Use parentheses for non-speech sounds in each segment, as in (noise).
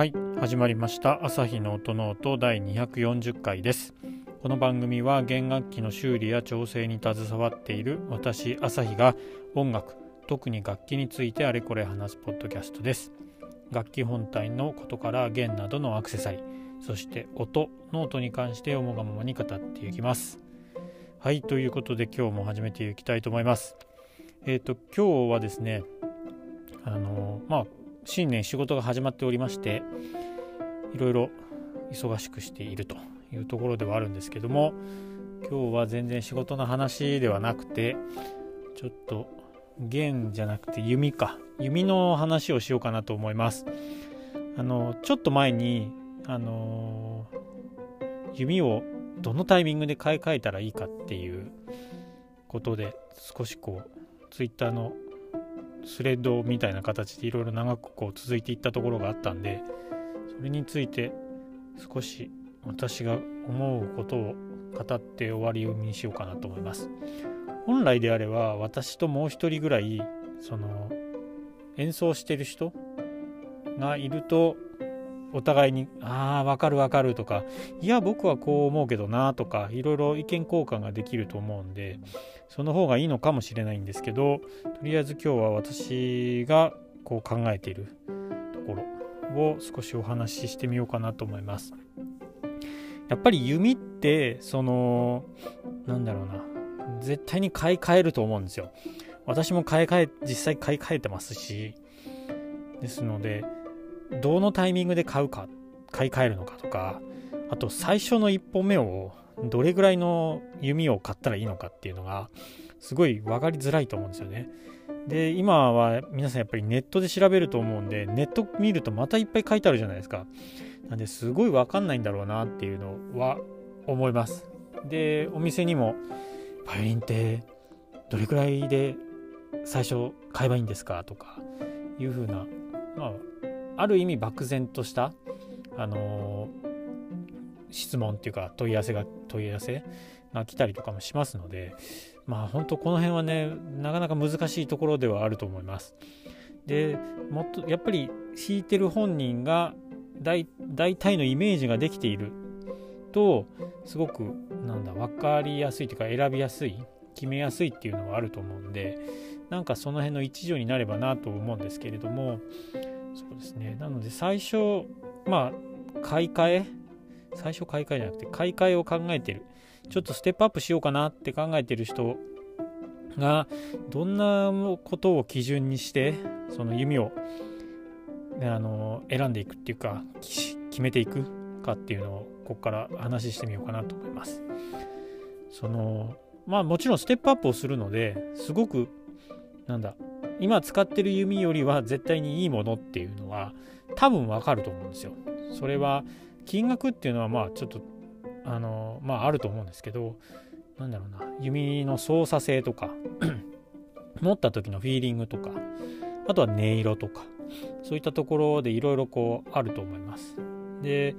はい始まりました。朝日の音の音第240回です。この番組は弦楽器の修理や調整に携わっている私朝日が音楽特に楽器についてあれこれ話すポッドキャストです。楽器本体のことから弦などのアクセサリーそして音の音に関して思うがままに語っていきます。はいということで今日も始めていきたいと思います。えっ、ー、と今日はですねあのまあ新年仕事が始まっておりましていろいろ忙しくしているというところではあるんですけども今日は全然仕事の話ではなくてちょっと弦じゃなくて弓か弓の話をしようかなと思います。あのちょっと前にあの弓をどのタイミングで買い替えたらいいかっていうことで少しこうツイッターのスレッドみたいな形でいろいろ長くこう続いていったところがあったんでそれについて少し私が思うことを語って終わりにしようかなと思います。本来であれば私ともう一人ぐらいその演奏してる人がいるとお互いに「ああわかるわかる」とか「いや僕はこう思うけどな」とかいろいろ意見交換ができると思うんでその方がいいのかもしれないんですけどとりあえず今日は私がこう考えているところを少しお話ししてみようかなと思います。やっぱり弓ってそのなんだろうな絶対に買い替えると思うんですよ。私も買い替え実際買い替えてますしですのでどのタイミングで買うか買い替えるのかとかあと最初の1本目をどれぐらいの弓を買ったらいいのかっていうのがすごい分かりづらいと思うんですよね。で今は皆さんやっぱりネットで調べると思うんでネット見るとまたいっぱい書いてあるじゃないですか。なんですごい分かんないんだろうなっていうのは思います。でお店にもバイオリンってどれくらいで最初買えばいいんですか？とかいうふうなまあある意味漠然としたあの質問っていうか問い合わせが問い合わせが来たりとかもしますのでまあ本当この辺はねなかなか難しいところではあると思います。でもっとやっぱり弾いてる本人が大体のイメージができているとすごくなんだ分かりやすいというか選びやすい決めやすいっていうのはあると思うんでなんかその辺の一助になればなと思うんですけれどもそうですね。なので最初まあ買い替え？最初買い替えじゃなくて買い替えを考えてる。ちょっとステップアップしようかなって考えてる人がどんなことを基準にしてその弓を、ね、あの選んでいくっていうか決めていくかっていうのをここから話してみようかなと思います。そのまあもちろんステップアップをするのですごくなんだ今使ってる弓よりは絶対にいいものっていうのは多分わかると思うんですよ。それは金額っていうのはまあちょっとあのまああると思うんですけどなんだろうな弓の操作性とか (clears throat) 持った時のフィーリングとかあとは音色とかそういったところでいろいろこうあると思います。で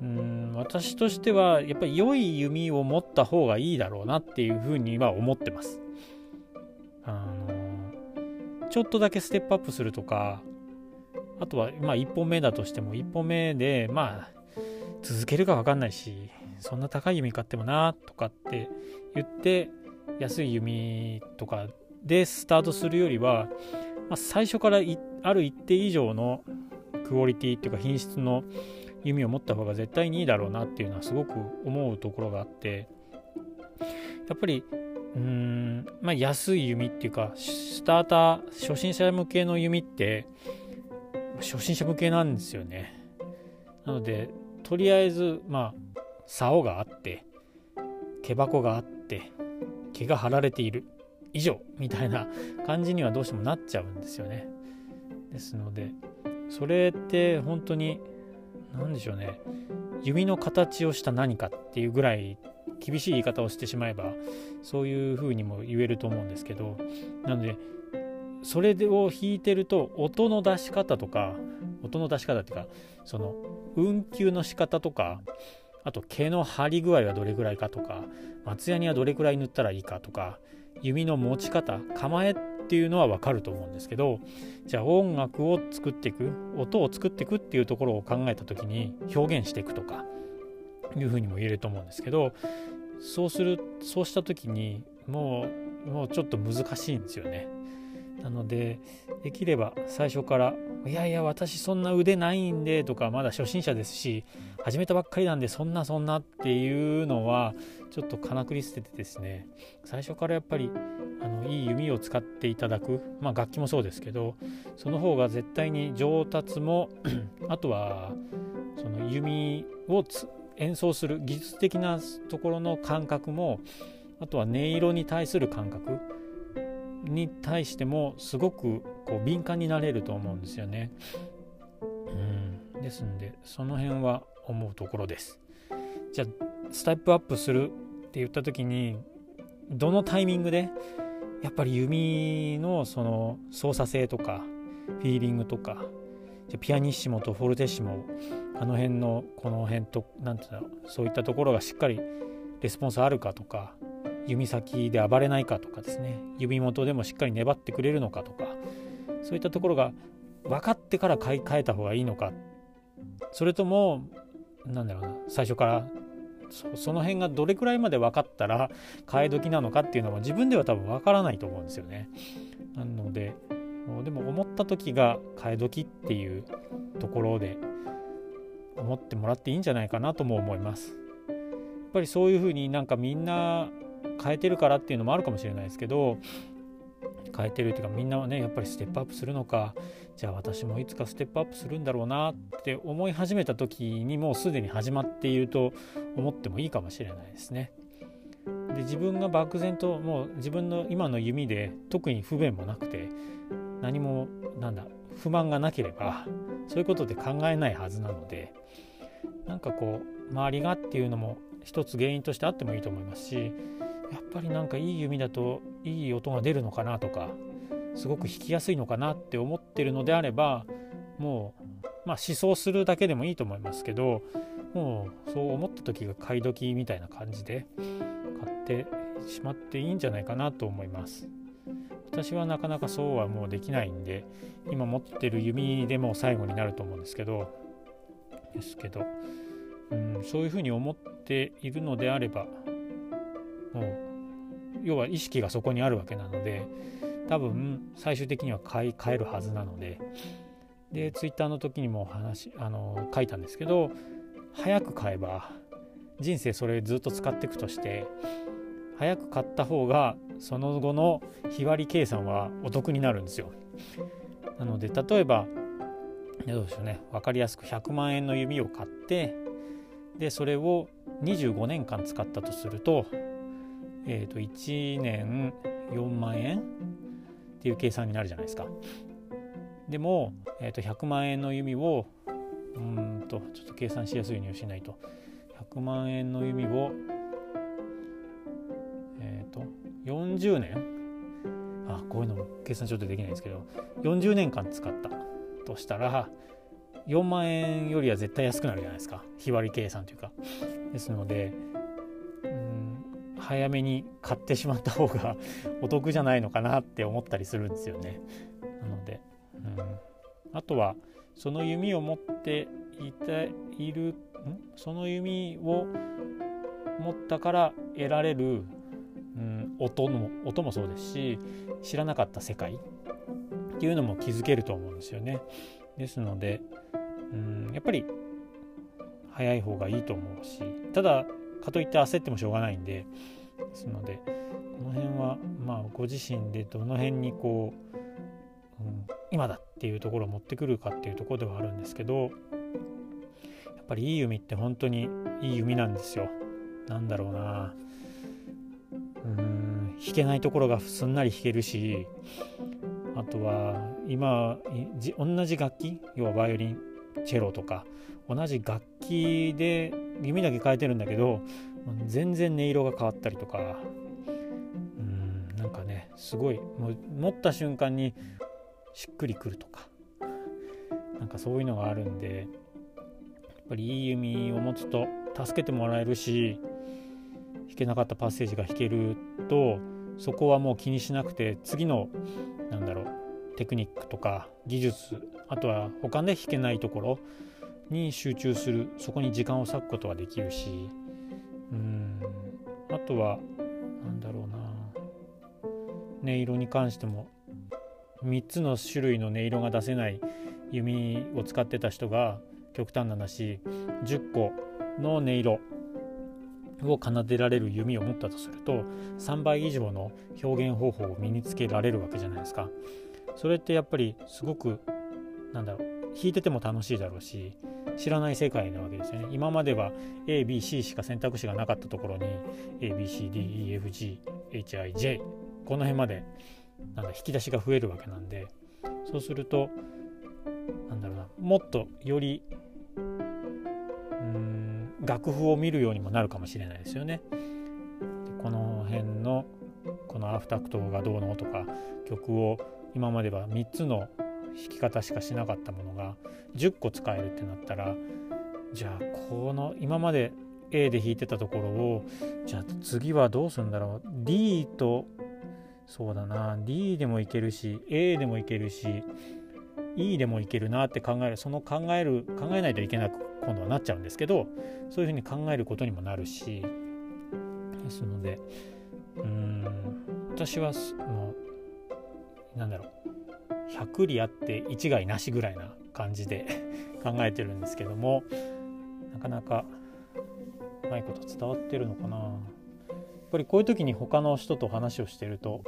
うん私としてはやっぱり良い弓を持った方がいいだろうなっていうふうには思ってます。あのちょっとだけステップアップするとかあとはまあ1本目だとしても1本目でまあ続けるか分かんないしそんな高い弓買ってもなとかって言って安い弓とかでスタートするよりは、まあ、最初からある一定以上のクオリティっていうか品質の弓を持った方が絶対にいいだろうなっていうのはすごく思うところがあってやっぱりうーん。まあ安い弓っていうかスターター初心者向けの弓って初心者向けなんですよね。なのでとりあえずまあ竿があって毛箱があって毛が張られている以上みたいな感じにはどうしてもなっちゃうんですよね。ですのでそれって本当に何でしょうね。弓の形をした何かっていうぐらい厳しい言い方をしてしまえばそういうふうにも言えると思うんですけどなのでそれを弾いてると音の出し方とか音の出し方っていうかその運球の仕方とかあと毛の張り具合はどれぐらいかとか松ヤニはどれくらい塗ったらいいかとか弓の持ち方構えっていうのは分かると思うんですけどじゃあ音楽を作っていく音を作っていくっていうところを考えた時に表現していくとかいうふうにも言えると思うんですけどそうするそうした時にもうもうちょっと難しいんですよね。なのでできれば最初から「いやいや私そんな腕ないんで」とかまだ初心者ですし始めたばっかりなんでそんなそんなっていうのはちょっと金繰り捨ててですね。最初からやっぱりあのいい弓を使っていただく、まあ、楽器もそうですけどその方が絶対に上達も (clears throat) あとはその弓を演奏する技術的なところの感覚もあとは音色に対する感覚に対してもすごくこう敏感になれると思うんですよね。うんですんでその辺は思うところです。じゃあステップアップするって言った時にどのタイミングでやっぱり弓のその操作性とかフィーリングとかじゃピアニッシモとフォルテッシモあの辺のこの辺と何て言うんだろうそういったところがしっかりレスポンスあるかとか指先で暴れないかとかですね指元でもしっかり粘ってくれるのかとかそういったところが分かってから買い替えた方がいいのかそれともなんだろうな最初からその辺がどれくらいまで分かったら替え時なのかっていうのは自分では多分分からないと思うんですよね。なのででも思った時が替え時っていうところで思ってもらっていいんじゃないかなとも思います。やっぱりそういうふうになんかみんな変えてるからっていうのもあるかもしれないですけど変えてるっていうかみんなはねやっぱりステップアップするのかじゃあ私もいつかステップアップするんだろうなって思い始めた時にもうすでに始まっていると思ってもいいかもしれないですね。で自分が漠然ともう自分の今の弓で特に不便もなくて何もなんだ不満がなければそういうことで考えないはずなのでなんかこう周りがっていうのも一つ原因としてあってもいいと思いますしやっぱりなんかいい弓だといい音が出るのかなとかすごく弾きやすいのかなって思ってるのであればもうまあ思想するだけでもいいと思いますけどもうそう思った時が買い時みたいな感じで買ってしまっていいんじゃないかなと思います。私はなかなかそうはもうできないんで今持ってる弓でも最後になると思うんですけどですけど、うん、そういうふうに思っているのであればもう要は意識がそこにあるわけなので多分最終的には買い替えるはずなので。でツイッターの時にも話あの書いたんですけど早く買えば人生それずっと使っていくとして早く買った方がその後の日割り計算はお得になるんですよ。なので例えばどうでしょうね。分かりやすく100万円の弓を買ってでそれを25年間使ったとすると,、えー、と1年4万円っていう計算になるじゃないですか。でも、えー、と100万円の弓をうんとちょっと計算しやすいようにしないと。100万円の弓をえっ、ー、と40年あこういうのも計算ちょっとできないんですけど40年間使った。としたら4万円よりは絶対安くなるじゃないですか。日割り計算というか。ですので早めに買ってしまった方が (laughs) お得じゃないのかなって思ったりするんですよね。なので、うん、あとはその弓を持っていているん？その弓を持ったから得られる、うん、音も音もそうですし知らなかった世界っていうのも気づけると思うんですよね。ですので、うん、やっぱり早い方がいいと思うしただかといって焦ってもしょうがないんでですのでこの辺はまあご自身でどの辺にこう、うん、今だっていうところを持ってくるかっていうところではあるんですけどやっぱりいい弓って本当にいい弓なんですよ。なんだろうなうん弾けないところがすんなり弾けるしあとは今同じ楽器要はバイオリンチェロとか同じ楽器で弓だけ変えてるんだけど全然音色が変わったりとかうんなんかねすごいもう持った瞬間にしっくりくるとかなんかそういうのがあるんでやっぱりいい弓を持つと助けてもらえるし弾けなかったパッセージが弾けるとそこはもう気にしなくて次のなんだろうテクニックとか技術あとは他で弾けないところに集中するそこに時間を割くことができるしうんあとは何だろうな音色に関しても3つの種類の音色が出せない弓を使ってた人が極端な話10個の音色を奏でられる弓を持ったとすると3倍以上の表現方法を身につけられるわけじゃないですか。それってやっぱりすごくなんだろう弾いてても楽しいだろうし知らない世界なわけですよね。今までは ABC しか選択肢がなかったところに ABCDEFGHIJ この辺までなんだ引き出しが増えるわけなんでそうするとなんだろうなもっとよりうん楽譜を見るようにもなるかもしれないですよね。この辺のこのアフタクトがどうのとか曲を今までは3つの弾き方しかしなかったものが10個使えるってなったらじゃあこの今まで A で弾いてたところをじゃあ次はどうするんだろう。D とそうだな。D でもいけるし A でもいけるし E でもいけるなって考える。その考える考えないといけなく今度はなっちゃうんですけどそういうふうに考えることにもなるし。ですのでうん私はもうなんだろう。100里あって一概なしぐらいな感じで (laughs) 考えてるんですけどもなかなかうまいこと伝わってるのかな。やっぱりこういう時に他の人と話をしてると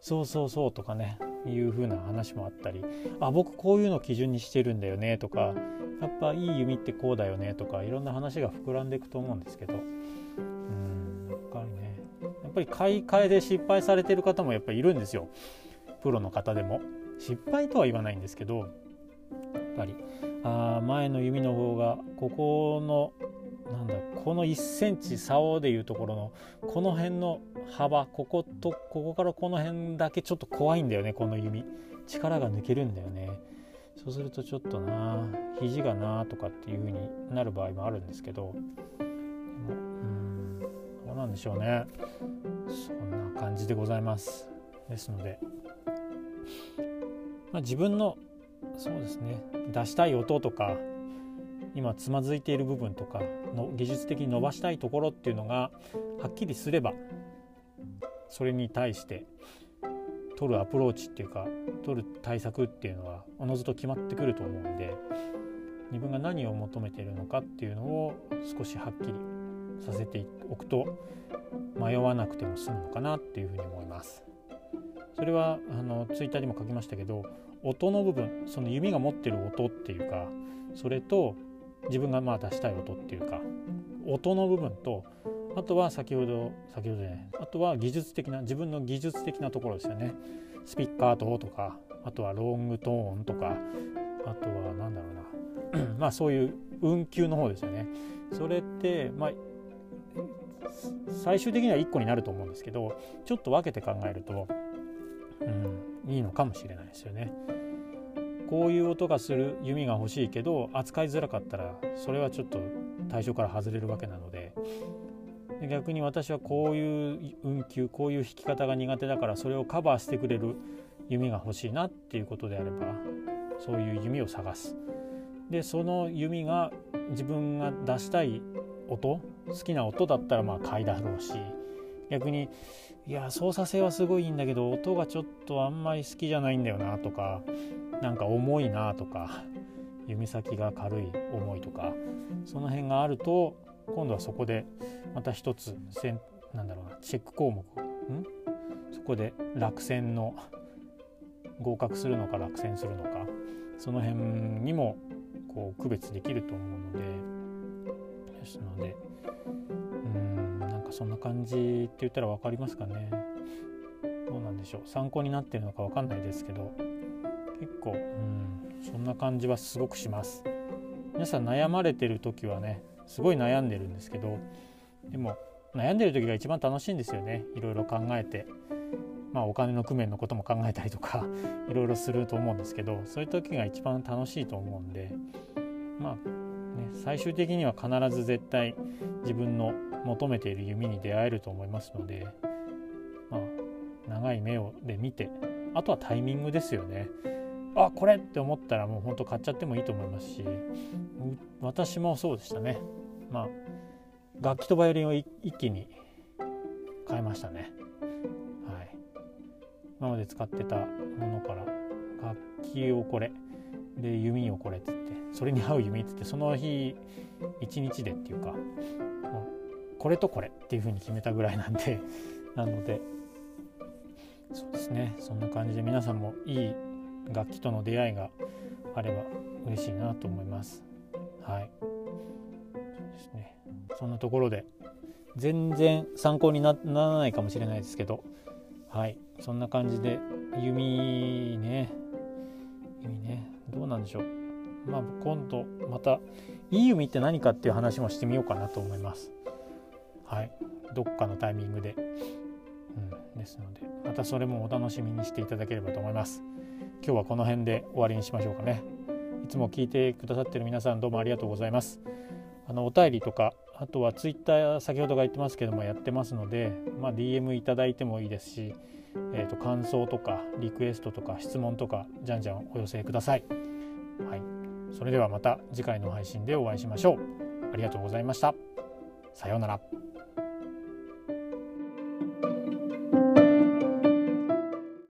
そうそうそうとかねいう風な話もあったりあ僕こういうの基準にしてるんだよねとかやっぱいい弓ってこうだよねとかいろんな話が膨らんでいくと思うんですけどうんやっぱりねやっぱり買い替えで失敗されてる方もやっぱりいるんですよ。プロの方でも。失敗とは言わないんですけどやっぱりあ前の弓の方がここのなんだこの1センチ竿でいうところのこの辺の幅こことここからこの辺だけちょっと怖いんだよねこの弓。力が抜けるんだよね。そうするとちょっとな肘がなとかっていう風になる場合もあるんですけどうんどうなんでしょうね。そんな感じでございます。ですので、まあ、自分のそうですね出したい音とか今つまずいている部分とかの技術的に伸ばしたいところっていうのがはっきりすればそれに対して取るアプローチっていうか取る対策っていうのはおのずと決まってくると思うんで自分が何を求めているのかっていうのを少しはっきりさせておくと迷わなくても済むのかなっていうふうに思います。それはあのツイッターにも書きましたけど音の部分その弓が持ってる音っていうかそれと自分がまあ出したい音っていうか音の部分とあとは先ほど先ほどねあとは技術的な自分の技術的なところですよね。スピッカートとかあとはロングトーンとかあとは何だろうな。(clears throat) まあそういう運休の方ですよね。それってまあ最終的には1個になると思うんですけどちょっと分けて考えると、うん、いいのかもしれないですよね。こういう音がする弓が欲しいけど扱いづらかったらそれはちょっと対象から外れるわけなので逆に私はこういう運休こういう弾き方が苦手だからそれをカバーしてくれる弓が欲しいなっていうことであればそういう弓を探す。でその弓が自分が出したい音好きな音だったらまあ買いだろうし逆にいや操作性はすごいいいんだけど音がちょっとあんまり好きじゃないんだよなとかなんか重いなとか弓先が軽い重いとかその辺があると今度はそこでまた一つせんなんだろうなチェック項目ん？そこで落選の合格するのか落選するのかその辺にもこう区別できると思うのでですのでかそんな感じって言ったら分かりますかね。どうなんでしょう。参考になってるのか分かんないですけど。結構うんそんな感じはすごくします。皆さん悩まれてる時はねすごい悩んでるんですけどでも悩んでる時が一番楽しいんですよね。いろいろ考えて。まあお金の工面のことも考えたりとか (laughs) いろいろすると思うんですけどそういう時が一番楽しいと思うんでまあね最終的には必ず絶対自分の求めている弓に出会えると思いますのでまあ長い目をで見てあとはタイミングですよね。あこれって思ったらもうほんと買っちゃってもいいと思いますし私もそうでしたね。まあ楽器とバイオリンを一気に買いましたね。はい。今まで使ってたものから楽器をこれで弓をこれっつってそれに合う弓っつってその日一日でっていうかこれとこれっていう風に決めたぐらいなんで (laughs) なのでそうですねそんな感じで皆さんもいい楽器との出会いがあれば嬉しいなと思います。はい。そうですね。そんなところで全然参考にならないかもしれないですけどはい。そんな感じで弓ね。弓ね。どうなんでしょう。まあ今度またいい弓って何かっていう話もしてみようかなと思います。はい。どっかのタイミングで、うん、ですのでまたそれもお楽しみにしていただければと思います。今日はこの辺で終わりにしましょうかね。いつも聞いてくださってる皆さんどうもありがとうございます。あのお便りとかあとはツイッター先ほどが言ってますけどもやってますので、まあ、DM いただいてもいいですし、えー、と感想とかリクエストとか質問とかじゃんじゃんお寄せください。はい、それではまた次回の配信でお会いしましょう。ありがとうございました。さようなら。